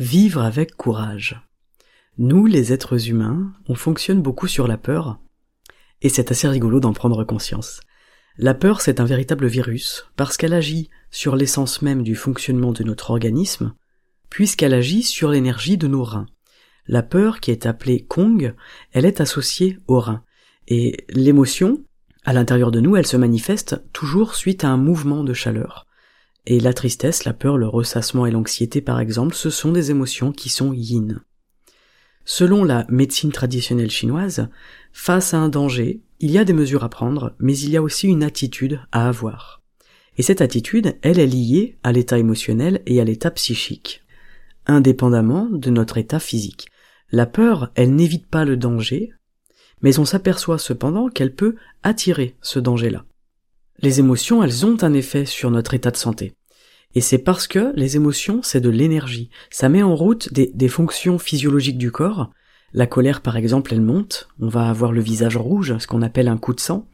Vivre avec courage. Nous, les êtres humains, on fonctionne beaucoup sur la peur, et c'est assez rigolo d'en prendre conscience. La peur, c'est un véritable virus, parce qu'elle agit sur l'essence même du fonctionnement de notre organisme, puisqu'elle agit sur l'énergie de nos reins. La peur, qui est appelée Kong, elle est associée aux reins. Et l'émotion, à l'intérieur de nous, elle se manifeste toujours suite à un mouvement de chaleur. Et la tristesse, la peur, le ressassement et l'anxiété par exemple, ce sont des émotions qui sont yin. Selon la médecine traditionnelle chinoise, face à un danger, il y a des mesures à prendre, mais il y a aussi une attitude à avoir. Et cette attitude, elle est liée à l'état émotionnel et à l'état psychique, indépendamment de notre état physique. La peur, elle n'évite pas le danger, mais on s'aperçoit cependant qu'elle peut attirer ce danger-là. Les émotions, elles ont un effet sur notre état de santé. Et c'est parce que les émotions, c'est de l'énergie. Ça met en route des, fonctions physiologiques du corps. La colère, par exemple, elle monte. On va avoir le visage rouge, ce qu'on appelle un coup de sang.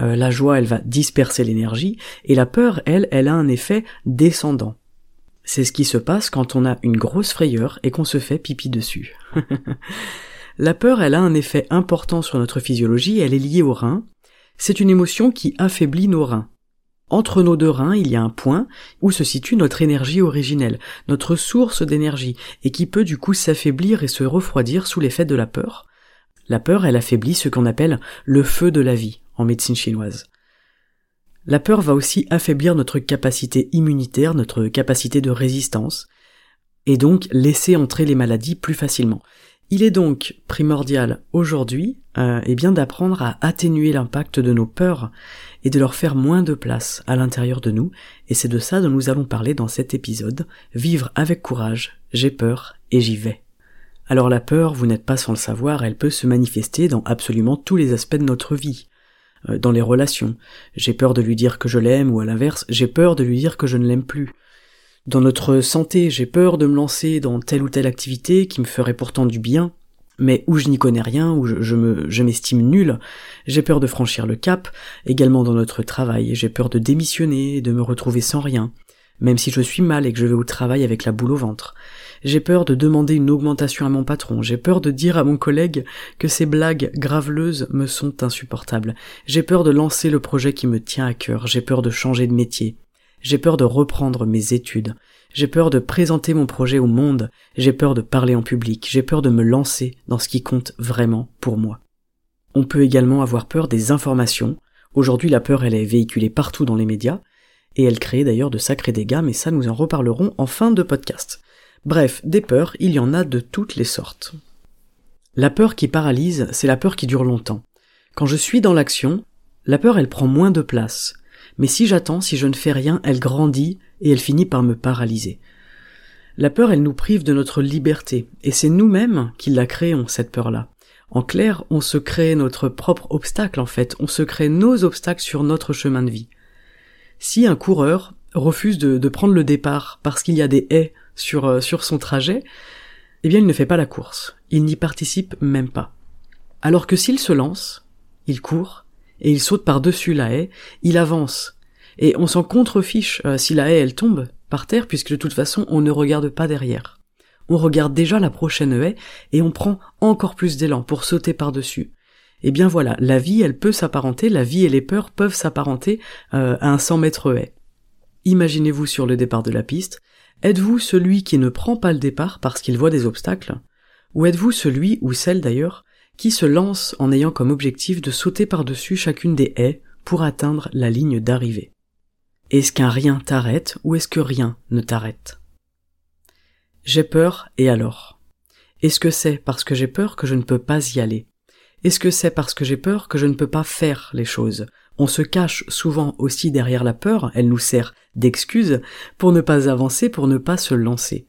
Euh, la joie, elle va disperser l'énergie. Et la peur, elle, elle a un effet descendant. C'est ce qui se passe quand on a une grosse frayeur et qu'on se fait pipi dessus. la peur, elle a un effet important sur notre physiologie. Elle est liée au rein c'est une émotion qui affaiblit nos reins. Entre nos deux reins, il y a un point où se situe notre énergie originelle, notre source d'énergie, et qui peut du coup s'affaiblir et se refroidir sous l'effet de la peur. La peur, elle affaiblit ce qu'on appelle le feu de la vie en médecine chinoise. La peur va aussi affaiblir notre capacité immunitaire, notre capacité de résistance, et donc laisser entrer les maladies plus facilement. Il est donc primordial aujourd'hui euh, eh bien d'apprendre à atténuer l'impact de nos peurs et de leur faire moins de place à l'intérieur de nous, et c'est de ça dont nous allons parler dans cet épisode, vivre avec courage, j'ai peur et j'y vais. Alors la peur, vous n'êtes pas sans le savoir, elle peut se manifester dans absolument tous les aspects de notre vie. Euh, dans les relations, j'ai peur de lui dire que je l'aime, ou à l'inverse, j'ai peur de lui dire que je ne l'aime plus. Dans notre santé, j'ai peur de me lancer dans telle ou telle activité qui me ferait pourtant du bien, mais où je n'y connais rien, où je, me, je m'estime nul, j'ai peur de franchir le cap, également dans notre travail, j'ai peur de démissionner, de me retrouver sans rien, même si je suis mal et que je vais au travail avec la boule au ventre. J'ai peur de demander une augmentation à mon patron, j'ai peur de dire à mon collègue que ces blagues graveleuses me sont insupportables, j'ai peur de lancer le projet qui me tient à cœur, j'ai peur de changer de métier, j'ai peur de reprendre mes études. J'ai peur de présenter mon projet au monde. J'ai peur de parler en public. J'ai peur de me lancer dans ce qui compte vraiment pour moi. On peut également avoir peur des informations. Aujourd'hui, la peur, elle est véhiculée partout dans les médias. Et elle crée d'ailleurs de sacrés dégâts, mais ça nous en reparlerons en fin de podcast. Bref, des peurs, il y en a de toutes les sortes. La peur qui paralyse, c'est la peur qui dure longtemps. Quand je suis dans l'action, la peur elle prend moins de place mais si j'attends, si je ne fais rien, elle grandit et elle finit par me paralyser. La peur, elle nous prive de notre liberté, et c'est nous-mêmes qui la créons, cette peur-là. En clair, on se crée notre propre obstacle, en fait, on se crée nos obstacles sur notre chemin de vie. Si un coureur refuse de, prendre le départ parce qu'il y a des haies sur, euh, sur son trajet, eh bien il ne fait pas la course, il n'y participe même pas. Alors que s'il se lance, il court, et il saute par-dessus la haie, il avance. Et on s'en contrefiche euh, si la haie elle tombe par terre, puisque de toute façon on ne regarde pas derrière. On regarde déjà la prochaine haie et on prend encore plus d'élan pour sauter par-dessus. Eh bien voilà, la vie elle peut s'apparenter, la vie et les peurs peuvent s'apparenter euh, à un 100 mètres haie. Imaginez-vous sur le départ de la piste, êtes-vous celui qui ne prend pas le départ parce qu'il voit des obstacles? Ou êtes-vous celui, ou celle d'ailleurs, qui se lance en ayant comme objectif de sauter par-dessus chacune des haies pour atteindre la ligne d'arrivée. Est-ce qu'un rien t'arrête ou est-ce que rien ne t'arrête? J'ai peur et alors? Est-ce que c'est parce que j'ai peur que je ne peux pas y aller? Est-ce que c'est parce que j'ai peur que je ne peux pas faire les choses? On se cache souvent aussi derrière la peur, elle nous sert d'excuse pour ne pas avancer, pour ne pas se lancer.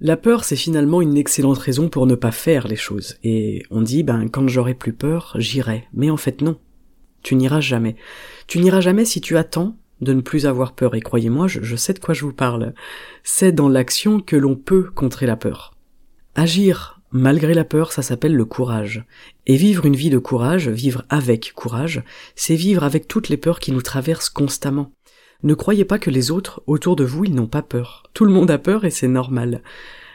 La peur, c'est finalement une excellente raison pour ne pas faire les choses. Et on dit, ben, quand j'aurai plus peur, j'irai. Mais en fait, non. Tu n'iras jamais. Tu n'iras jamais si tu attends de ne plus avoir peur. Et croyez-moi, je, sais de quoi je vous parle. C'est dans l'action que l'on peut contrer la peur. Agir malgré la peur, ça s'appelle le courage. Et vivre une vie de courage, vivre avec courage, c'est vivre avec toutes les peurs qui nous traversent constamment. Ne croyez pas que les autres autour de vous, ils n'ont pas peur. Tout le monde a peur et c'est normal.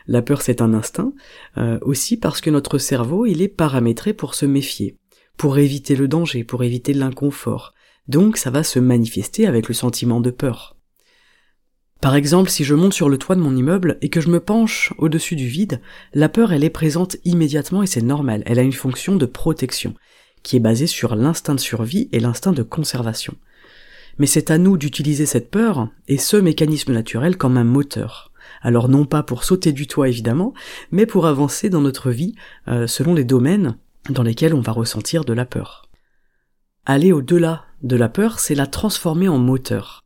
La peur, c'est un instinct, euh, aussi parce que notre cerveau, il est paramétré pour se méfier, pour éviter le danger, pour éviter l'inconfort. Donc ça va se manifester avec le sentiment de peur. Par exemple, si je monte sur le toit de mon immeuble et que je me penche au-dessus du vide, la peur, elle est présente immédiatement et c'est normal. Elle a une fonction de protection, qui est basée sur l'instinct de survie et l'instinct de conservation mais c'est à nous d'utiliser cette peur et ce mécanisme naturel comme un moteur. Alors non pas pour sauter du toit évidemment, mais pour avancer dans notre vie euh, selon les domaines dans lesquels on va ressentir de la peur. Aller au-delà de la peur, c'est la transformer en moteur.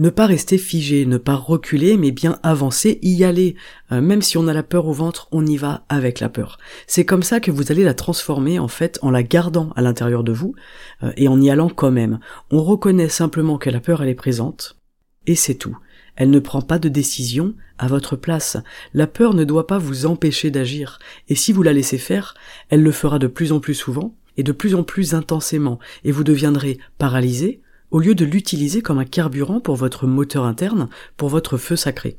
Ne pas rester figé, ne pas reculer, mais bien avancer, y aller. Euh, même si on a la peur au ventre, on y va avec la peur. C'est comme ça que vous allez la transformer en fait en la gardant à l'intérieur de vous euh, et en y allant quand même. On reconnaît simplement que la peur elle est présente et c'est tout. Elle ne prend pas de décision à votre place. La peur ne doit pas vous empêcher d'agir, et si vous la laissez faire, elle le fera de plus en plus souvent et de plus en plus intensément, et vous deviendrez paralysé, au lieu de l'utiliser comme un carburant pour votre moteur interne, pour votre feu sacré.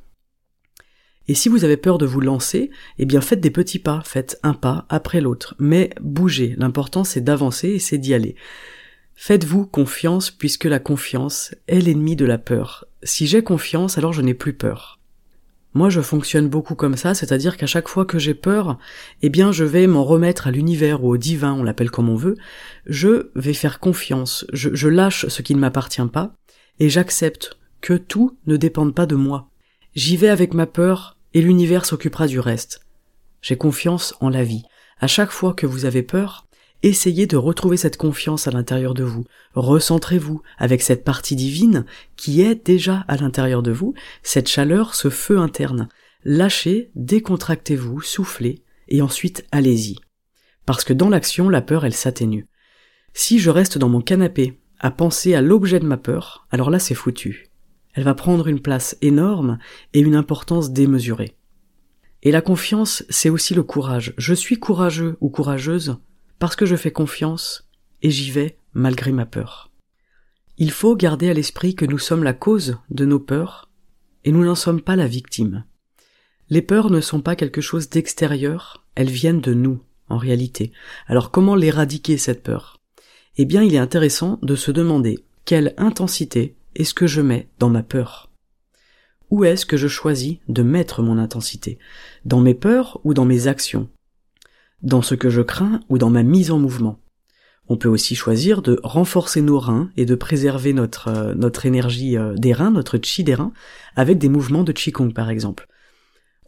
Et si vous avez peur de vous lancer, eh bien faites des petits pas, faites un pas après l'autre, mais bougez, l'important c'est d'avancer et c'est d'y aller. Faites-vous confiance puisque la confiance est l'ennemi de la peur. Si j'ai confiance, alors je n'ai plus peur. Moi, je fonctionne beaucoup comme ça, c'est-à-dire qu'à chaque fois que j'ai peur, eh bien, je vais m'en remettre à l'univers ou au divin, on l'appelle comme on veut. Je vais faire confiance, je, lâche ce qui ne m'appartient pas, et j'accepte que tout ne dépende pas de moi. J'y vais avec ma peur, et l'univers s'occupera du reste. J'ai confiance en la vie. À chaque fois que vous avez peur, Essayez de retrouver cette confiance à l'intérieur de vous. Recentrez-vous avec cette partie divine qui est déjà à l'intérieur de vous, cette chaleur, ce feu interne. Lâchez, décontractez-vous, soufflez, et ensuite allez-y. Parce que dans l'action, la peur, elle s'atténue. Si je reste dans mon canapé à penser à l'objet de ma peur, alors là c'est foutu. Elle va prendre une place énorme et une importance démesurée. Et la confiance, c'est aussi le courage. Je suis courageux ou courageuse parce que je fais confiance et j'y vais malgré ma peur. Il faut garder à l'esprit que nous sommes la cause de nos peurs et nous n'en sommes pas la victime. Les peurs ne sont pas quelque chose d'extérieur, elles viennent de nous, en réalité. Alors comment l'éradiquer cette peur? Eh bien il est intéressant de se demander quelle intensité est-ce que je mets dans ma peur? Où est-ce que je choisis de mettre mon intensité? Dans mes peurs ou dans mes actions? Dans ce que je crains ou dans ma mise en mouvement. On peut aussi choisir de renforcer nos reins et de préserver notre, euh, notre énergie euh, des reins, notre chi des reins, avec des mouvements de Qigong par exemple.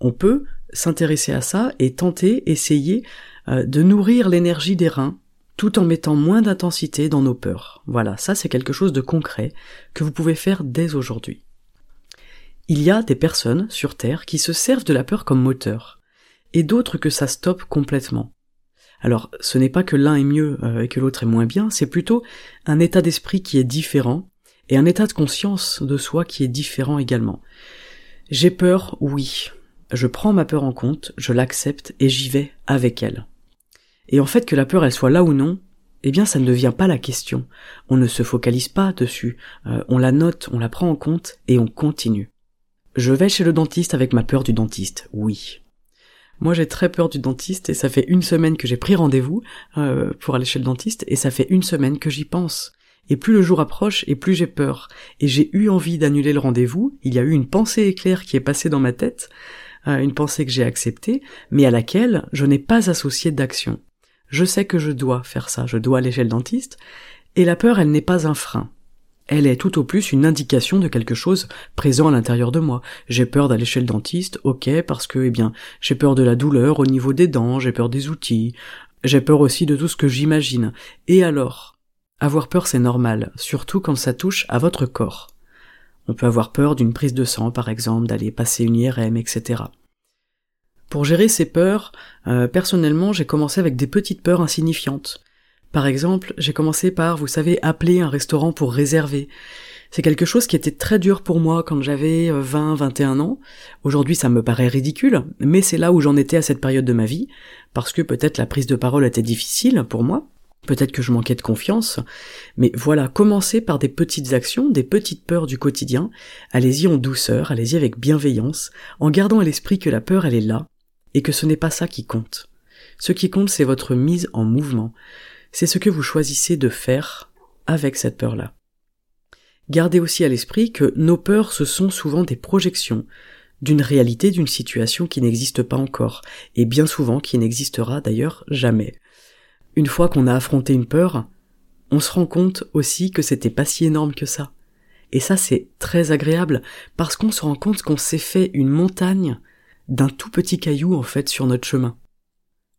On peut s'intéresser à ça et tenter, essayer euh, de nourrir l'énergie des reins tout en mettant moins d'intensité dans nos peurs. Voilà, ça c'est quelque chose de concret que vous pouvez faire dès aujourd'hui. Il y a des personnes sur Terre qui se servent de la peur comme moteur et d'autres que ça stoppe complètement. Alors, ce n'est pas que l'un est mieux euh, et que l'autre est moins bien, c'est plutôt un état d'esprit qui est différent et un état de conscience de soi qui est différent également. J'ai peur, oui. Je prends ma peur en compte, je l'accepte et j'y vais avec elle. Et en fait que la peur elle soit là ou non, eh bien ça ne devient pas la question. On ne se focalise pas dessus, euh, on la note, on la prend en compte et on continue. Je vais chez le dentiste avec ma peur du dentiste, oui. Moi, j'ai très peur du dentiste et ça fait une semaine que j'ai pris rendez-vous euh, pour aller chez le dentiste et ça fait une semaine que j'y pense. Et plus le jour approche et plus j'ai peur. Et j'ai eu envie d'annuler le rendez-vous. Il y a eu une pensée éclair qui est passée dans ma tête, euh, une pensée que j'ai acceptée, mais à laquelle je n'ai pas associé d'action. Je sais que je dois faire ça, je dois aller chez le dentiste, et la peur, elle n'est pas un frein. Elle est tout au plus une indication de quelque chose présent à l'intérieur de moi. J'ai peur d'aller chez le dentiste, ok, parce que, eh bien, j'ai peur de la douleur au niveau des dents, j'ai peur des outils, J'ai peur aussi de tout ce que j'imagine. Et alors? Avoir peur c'est normal, surtout quand ça touche à votre corps. On peut avoir peur d'une prise de sang par exemple, d'aller passer une IRM, etc. Pour gérer ces peurs, euh, personnellement j'ai commencé avec des petites peurs insignifiantes. Par exemple, j'ai commencé par, vous savez, appeler un restaurant pour réserver. C'est quelque chose qui était très dur pour moi quand j'avais 20, euh, 21 ans. Aujourd'hui, ça me paraît ridicule, mais c'est là où j'en étais à cette période de ma vie, parce que peut-être la prise de parole était difficile pour moi, peut-être que je manquais de confiance, mais voilà, commencez par des petites actions, des petites peurs du quotidien, allez-y en douceur, allez-y avec bienveillance, en gardant à l'esprit que la peur elle est là, et que ce n'est pas ça qui compte. Ce qui compte c'est votre mise en mouvement, c'est ce que vous choisissez de faire avec cette peur-là. Gardez aussi à l'esprit que nos peurs, ce sont souvent des projections d'une réalité, d'une situation qui n'existe pas encore, et bien souvent qui n'existera d'ailleurs jamais. Une fois qu'on a affronté une peur, on se rend compte aussi que c'était pas si énorme que ça. Et ça c'est très agréable, parce qu'on se rend compte qu'on s'est fait une montagne d'un tout petit caillou en fait sur notre chemin.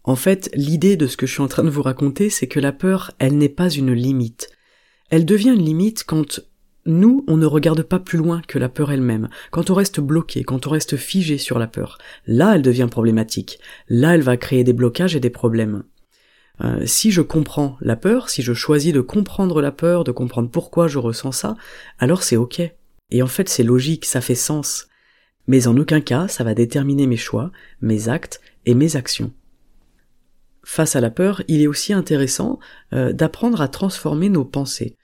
En fait, l'idée de ce que je suis en train de vous raconter, c'est que la peur, elle n'est pas une limite. Elle devient une limite quand nous, on ne regarde pas plus loin que la peur elle-même, quand on reste bloqué, quand on reste figé sur la peur. Là, elle devient problématique. Là, elle va créer des blocages et des problèmes. Euh, si je comprends la peur, si je choisis de comprendre la peur, de comprendre pourquoi je ressens ça, alors c'est ok. Et en fait, c'est logique, ça fait sens. Mais en aucun cas, ça va déterminer mes choix, mes actes et mes actions face à la peur, il est aussi intéressant euh, d'apprendre à transformer nos pensées.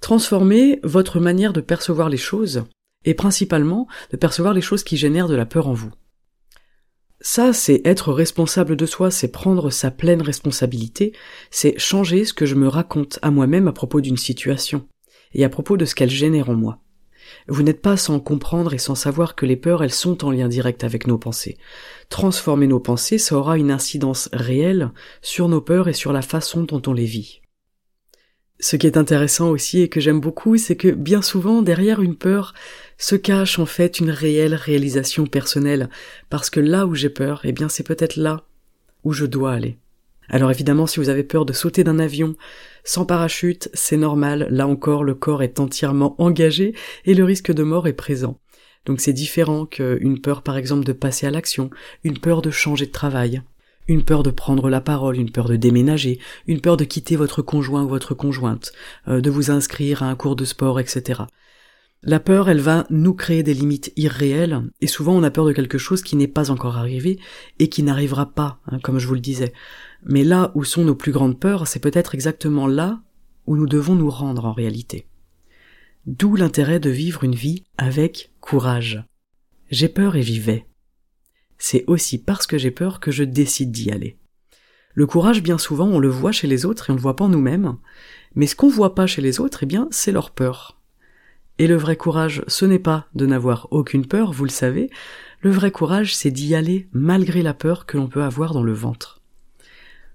Transformer votre manière de percevoir les choses, et principalement de percevoir les choses qui génèrent de la peur en vous. Ça, c'est être responsable de soi, c'est prendre sa pleine responsabilité, c'est changer ce que je me raconte à moi-même à propos d'une situation, et à propos de ce qu'elle génère en moi. Vous n'êtes pas sans comprendre et sans savoir que les peurs, elles sont en lien direct avec nos pensées. Transformer nos pensées, ça aura une incidence réelle sur nos peurs et sur la façon dont on les vit. Ce qui est intéressant aussi et que j'aime beaucoup, c'est que bien souvent, derrière une peur, se cache en fait une réelle réalisation personnelle, parce que là où j'ai peur, eh bien c'est peut-être là où je dois aller. Alors évidemment, si vous avez peur de sauter d'un avion sans parachute, c'est normal, là encore le corps est entièrement engagé et le risque de mort est présent. Donc c'est différent qu'une peur par exemple de passer à l'action, une peur de changer de travail, une peur de prendre la parole, une peur de déménager, une peur de quitter votre conjoint ou votre conjointe, euh, de vous inscrire à un cours de sport, etc. La peur, elle va nous créer des limites irréelles, et souvent on a peur de quelque chose qui n'est pas encore arrivé et qui n'arrivera pas, hein, comme je vous le disais. Mais là où sont nos plus grandes peurs, c'est peut-être exactement là où nous devons nous rendre en réalité. D'où l'intérêt de vivre une vie avec courage. J'ai peur et j'y vais. C'est aussi parce que j'ai peur que je décide d'y aller. Le courage, bien souvent, on le voit chez les autres et on le voit pas en nous-mêmes, mais ce qu'on voit pas chez les autres, eh bien, c'est leur peur. Et le vrai courage, ce n'est pas de n'avoir aucune peur, vous le savez, le vrai courage, c'est d'y aller malgré la peur que l'on peut avoir dans le ventre.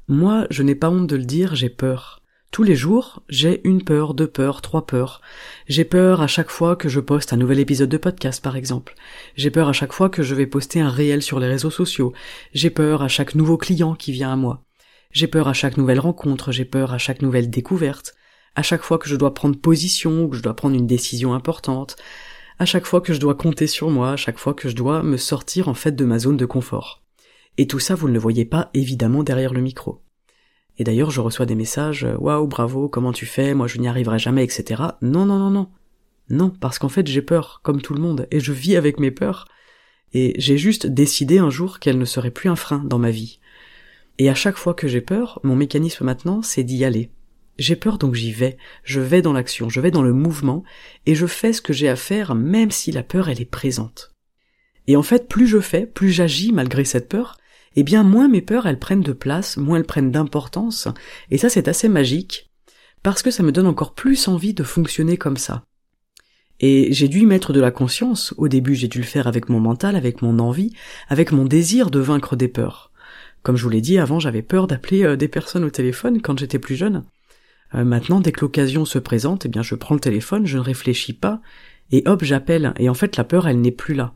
Moi, je n'ai pas honte de le dire, j'ai peur. Tous les jours, j'ai une peur, deux peurs, trois peurs. J'ai peur à chaque fois que je poste un nouvel épisode de podcast, par exemple. J'ai peur à chaque fois que je vais poster un réel sur les réseaux sociaux. J'ai peur à chaque nouveau client qui vient à moi. J'ai peur à chaque nouvelle rencontre, j'ai peur à chaque nouvelle découverte. À chaque fois que je dois prendre position ou que je dois prendre une décision importante. À chaque fois que je dois compter sur moi, à chaque fois que je dois me sortir en fait de ma zone de confort. Et tout ça, vous ne le voyez pas évidemment derrière le micro. Et d'ailleurs, je reçois des messages, waouh, bravo, comment tu fais, moi je n'y arriverai jamais, etc. Non, non, non, non. Non, parce qu'en fait j'ai peur, comme tout le monde, et je vis avec mes peurs. Et j'ai juste décidé un jour qu'elles ne seraient plus un frein dans ma vie. Et à chaque fois que j'ai peur, mon mécanisme maintenant, c'est d'y aller. J'ai peur donc j'y vais, je vais dans l'action, je vais dans le mouvement, et je fais ce que j'ai à faire même si la peur elle est présente. Et en fait, plus je fais, plus j'agis malgré cette peur, eh bien moins mes peurs elles prennent de place, moins elles prennent d'importance, et ça c'est assez magique, parce que ça me donne encore plus envie de fonctionner comme ça. Et j'ai dû y mettre de la conscience, au début j'ai dû le faire avec mon mental, avec mon envie, avec mon désir de vaincre des peurs. Comme je vous l'ai dit avant, j'avais peur d'appeler euh, des personnes au téléphone quand j'étais plus jeune. Euh, maintenant, dès que l'occasion se présente, eh bien je prends le téléphone, je ne réfléchis pas, et hop, j'appelle, et en fait la peur elle n'est plus là.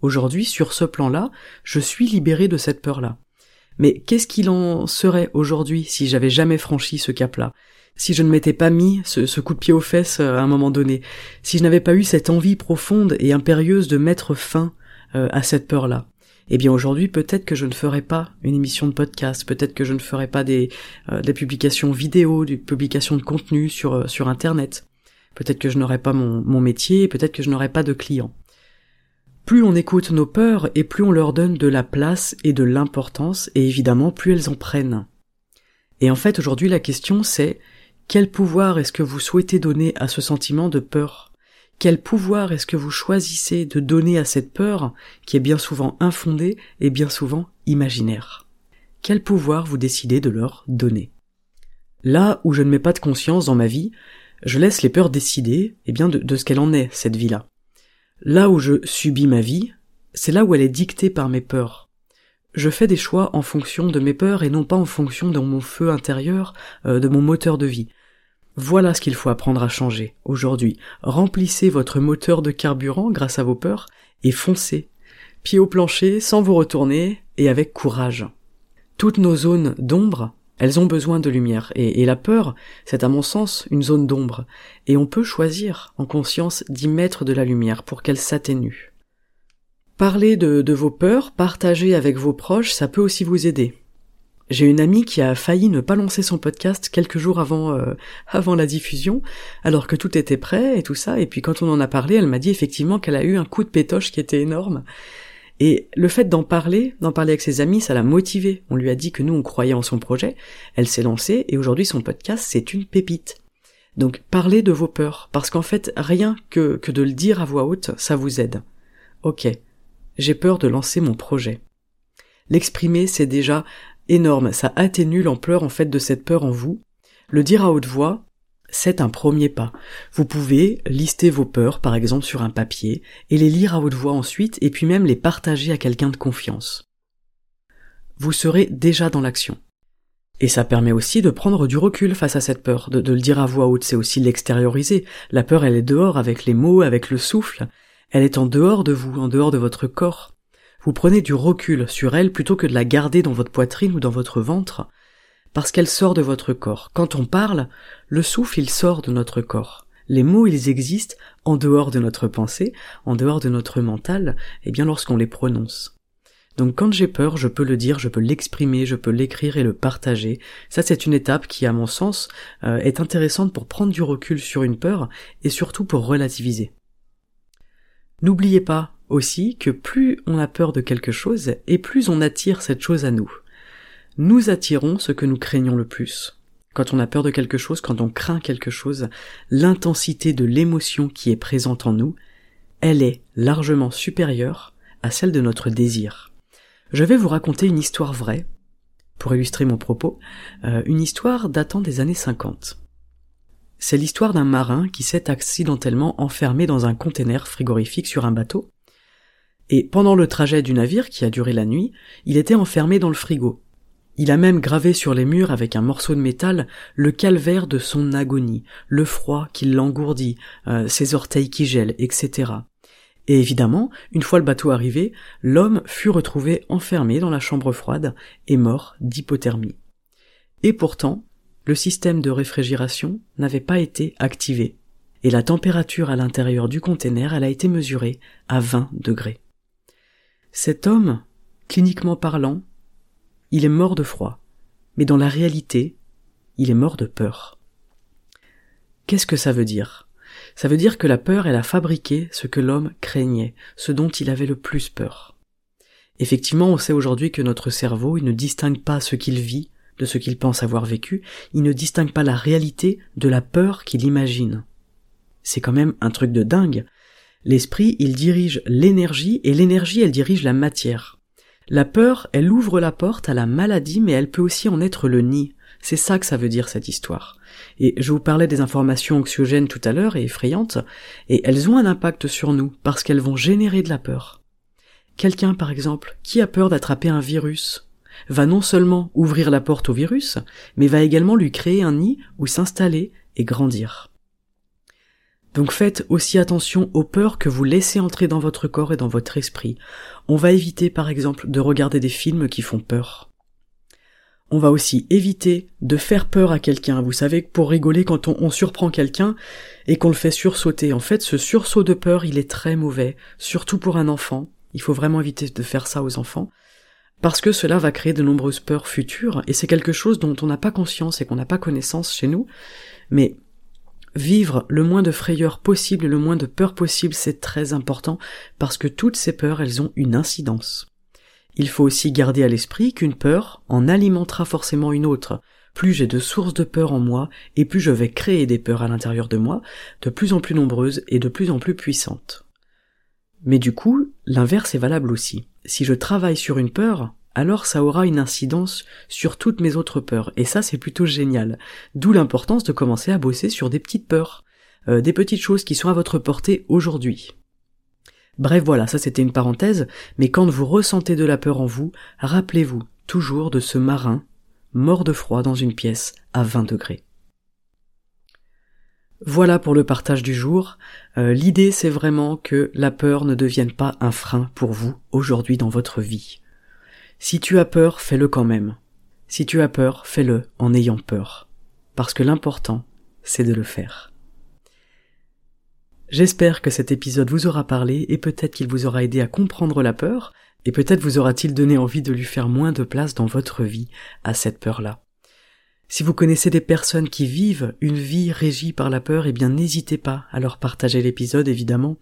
Aujourd'hui, sur ce plan-là, je suis libéré de cette peur-là. Mais qu'est-ce qu'il en serait aujourd'hui si j'avais jamais franchi ce cap-là? Si je ne m'étais pas mis ce, coup de pied aux fesses euh, à un moment donné? Si je n'avais pas eu cette envie profonde et impérieuse de mettre fin euh, à cette peur-là? Eh bien aujourd'hui peut-être que je ne ferai pas une émission de podcast, peut-être que je ne ferai pas des, euh, des publications vidéo, des publications de contenu sur, sur internet. Peut-être que je n'aurai pas mon, mon métier, peut-être que je n'aurai pas de clients. Plus on écoute nos peurs et plus on leur donne de la place et de l'importance, et évidemment plus elles en prennent. Et en fait aujourd'hui la question c'est quel pouvoir est-ce que vous souhaitez donner à ce sentiment de peur? Quel pouvoir est-ce que vous choisissez de donner à cette peur qui est bien souvent infondée et bien souvent imaginaire? Quel pouvoir vous décidez de leur donner? Là où je ne mets pas de conscience dans ma vie, je laisse les peurs décider eh bien de, ce qu'elle en est, cette vie-là. Là où je subis ma vie, c'est là où elle est dictée par mes peurs. Je fais des choix en fonction de mes peurs et non pas en fonction de mon feu intérieur, euh, de mon moteur de vie. Voilà ce qu'il faut apprendre à changer aujourd'hui. Remplissez votre moteur de carburant grâce à vos peurs et foncez. Pied au plancher, sans vous retourner et avec courage. Toutes nos zones d'ombre elles ont besoin de lumière, et, la peur, c'est à mon sens une zone d'ombre, et on peut choisir en conscience d'y mettre de la lumière pour qu'elle s'atténue. Parler de, vos peurs, partager avec vos proches, ça peut aussi vous aider. J'ai une amie qui a failli ne pas lancer son podcast quelques jours avant euh, avant la diffusion, alors que tout était prêt et tout ça, et puis quand on en a parlé, elle m'a dit effectivement qu'elle a eu un coup de pétoche qui était énorme, et le fait d'en parler, d'en parler avec ses amis, ça l'a motivée. On lui a dit que nous, on croyait en son projet. Elle s'est lancée et aujourd'hui, son podcast, c'est une pépite. Donc, parlez de vos peurs. Parce qu'en fait, rien que, que de le dire à voix haute, ça vous aide. Ok. J'ai peur de lancer mon projet. L'exprimer, c'est déjà énorme. Ça atténue l'ampleur, en fait, de cette peur en vous. Le dire à haute voix, c'est un premier pas. Vous pouvez lister vos peurs, par exemple, sur un papier, et les lire à haute voix ensuite, et puis même les partager à quelqu'un de confiance. Vous serez déjà dans l'action. Et ça permet aussi de prendre du recul face à cette peur, de, le dire à voix haute, c'est aussi l'extérioriser. La peur, elle est dehors avec les mots, avec le souffle. Elle est en dehors de vous, en dehors de votre corps. Vous prenez du recul sur elle plutôt que de la garder dans votre poitrine ou dans votre ventre, parce qu'elle sort de votre corps. Quand on parle, le souffle il sort de notre corps. Les mots ils existent en dehors de notre pensée, en dehors de notre mental, et bien lorsqu'on les prononce. Donc quand j'ai peur, je peux le dire, je peux l'exprimer, je peux l'écrire et le partager. Ça c'est une étape qui, à mon sens, euh, est intéressante pour prendre du recul sur une peur et surtout pour relativiser. N'oubliez pas aussi que plus on a peur de quelque chose et plus on attire cette chose à nous nous attirons ce que nous craignons le plus. Quand on a peur de quelque chose, quand on craint quelque chose, l'intensité de l'émotion qui est présente en nous, elle est largement supérieure à celle de notre désir. Je vais vous raconter une histoire vraie, pour illustrer mon propos, euh, une histoire datant des années 50. C'est l'histoire d'un marin qui s'est accidentellement enfermé dans un conteneur frigorifique sur un bateau, et pendant le trajet du navire qui a duré la nuit, il était enfermé dans le frigo, il a même gravé sur les murs avec un morceau de métal le calvaire de son agonie, le froid qui l'engourdit, euh, ses orteils qui gèlent, etc. Et évidemment, une fois le bateau arrivé, l'homme fut retrouvé enfermé dans la chambre froide et mort d'hypothermie. Et pourtant, le système de réfrigération n'avait pas été activé, et la température à l'intérieur du conteneur elle a été mesurée à 20 degrés. Cet homme, cliniquement parlant, il est mort de froid, mais dans la réalité, il est mort de peur. Qu'est-ce que ça veut dire? Ça veut dire que la peur, elle a fabriqué ce que l'homme craignait, ce dont il avait le plus peur. Effectivement, on sait aujourd'hui que notre cerveau, il ne distingue pas ce qu'il vit de ce qu'il pense avoir vécu, il ne distingue pas la réalité de la peur qu'il imagine. C'est quand même un truc de dingue. L'esprit, il dirige l'énergie et l'énergie, elle dirige la matière. La peur, elle ouvre la porte à la maladie, mais elle peut aussi en être le nid. C'est ça que ça veut dire cette histoire. Et je vous parlais des informations anxiogènes tout à l'heure et effrayantes, et elles ont un impact sur nous parce qu'elles vont générer de la peur. Quelqu'un, par exemple, qui a peur d'attraper un virus, va non seulement ouvrir la porte au virus, mais va également lui créer un nid où s'installer et grandir. Donc faites aussi attention aux peurs que vous laissez entrer dans votre corps et dans votre esprit. On va éviter par exemple de regarder des films qui font peur. On va aussi éviter de faire peur à quelqu'un. Vous savez pour rigoler, quand on, surprend quelqu'un et qu'on le fait sursauter, en fait, ce sursaut de peur, il est très mauvais, surtout pour un enfant. Il faut vraiment éviter de faire ça aux enfants. Parce que cela va créer de nombreuses peurs futures, et c'est quelque chose dont on n'a pas conscience et qu'on n'a pas connaissance chez nous. Mais vivre le moins de frayeur possible, le moins de peur possible, c'est très important, parce que toutes ces peurs, elles ont une incidence. Il faut aussi garder à l'esprit qu'une peur en alimentera forcément une autre. Plus j'ai de sources de peur en moi, et plus je vais créer des peurs à l'intérieur de moi, de plus en plus nombreuses et de plus en plus puissantes. Mais du coup, l'inverse est valable aussi. Si je travaille sur une peur, alors ça aura une incidence sur toutes mes autres peurs, et ça c'est plutôt génial. D'où l'importance de commencer à bosser sur des petites peurs, euh, des petites choses qui sont à votre portée aujourd'hui. Bref voilà, ça c'était une parenthèse, mais quand vous ressentez de la peur en vous, rappelez-vous toujours de ce marin mort de froid dans une pièce à 20 degrés. Voilà pour le partage du jour. Euh, l'idée c'est vraiment que la peur ne devienne pas un frein pour vous aujourd'hui dans votre vie. Si tu as peur, fais-le quand même. Si tu as peur, fais-le en ayant peur. Parce que l'important, c'est de le faire. J'espère que cet épisode vous aura parlé et peut-être qu'il vous aura aidé à comprendre la peur, et peut-être vous aura-t-il donné envie de lui faire moins de place dans votre vie à cette peur-là. Si vous connaissez des personnes qui vivent une vie régie par la peur, eh bien n'hésitez pas à leur partager l'épisode évidemment.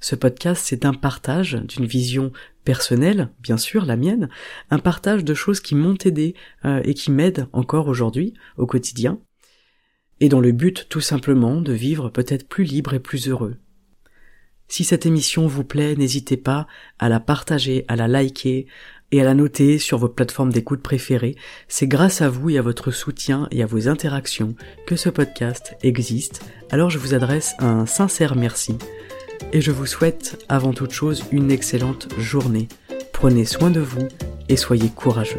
Ce podcast, c'est un partage d'une vision personnelle, bien sûr, la mienne, un partage de choses qui m'ont aidé euh, et qui m'aident encore aujourd'hui, au quotidien, et dans le but tout simplement de vivre peut-être plus libre et plus heureux. Si cette émission vous plaît, n'hésitez pas à la partager, à la liker et à la noter sur vos plateformes d'écoute préférées. C'est grâce à vous et à votre soutien et à vos interactions que ce podcast existe. Alors je vous adresse un sincère merci et je vous souhaite avant toute chose une excellente journée. Prenez soin de vous et soyez courageux.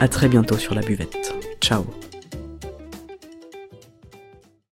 À très bientôt sur la buvette. Ciao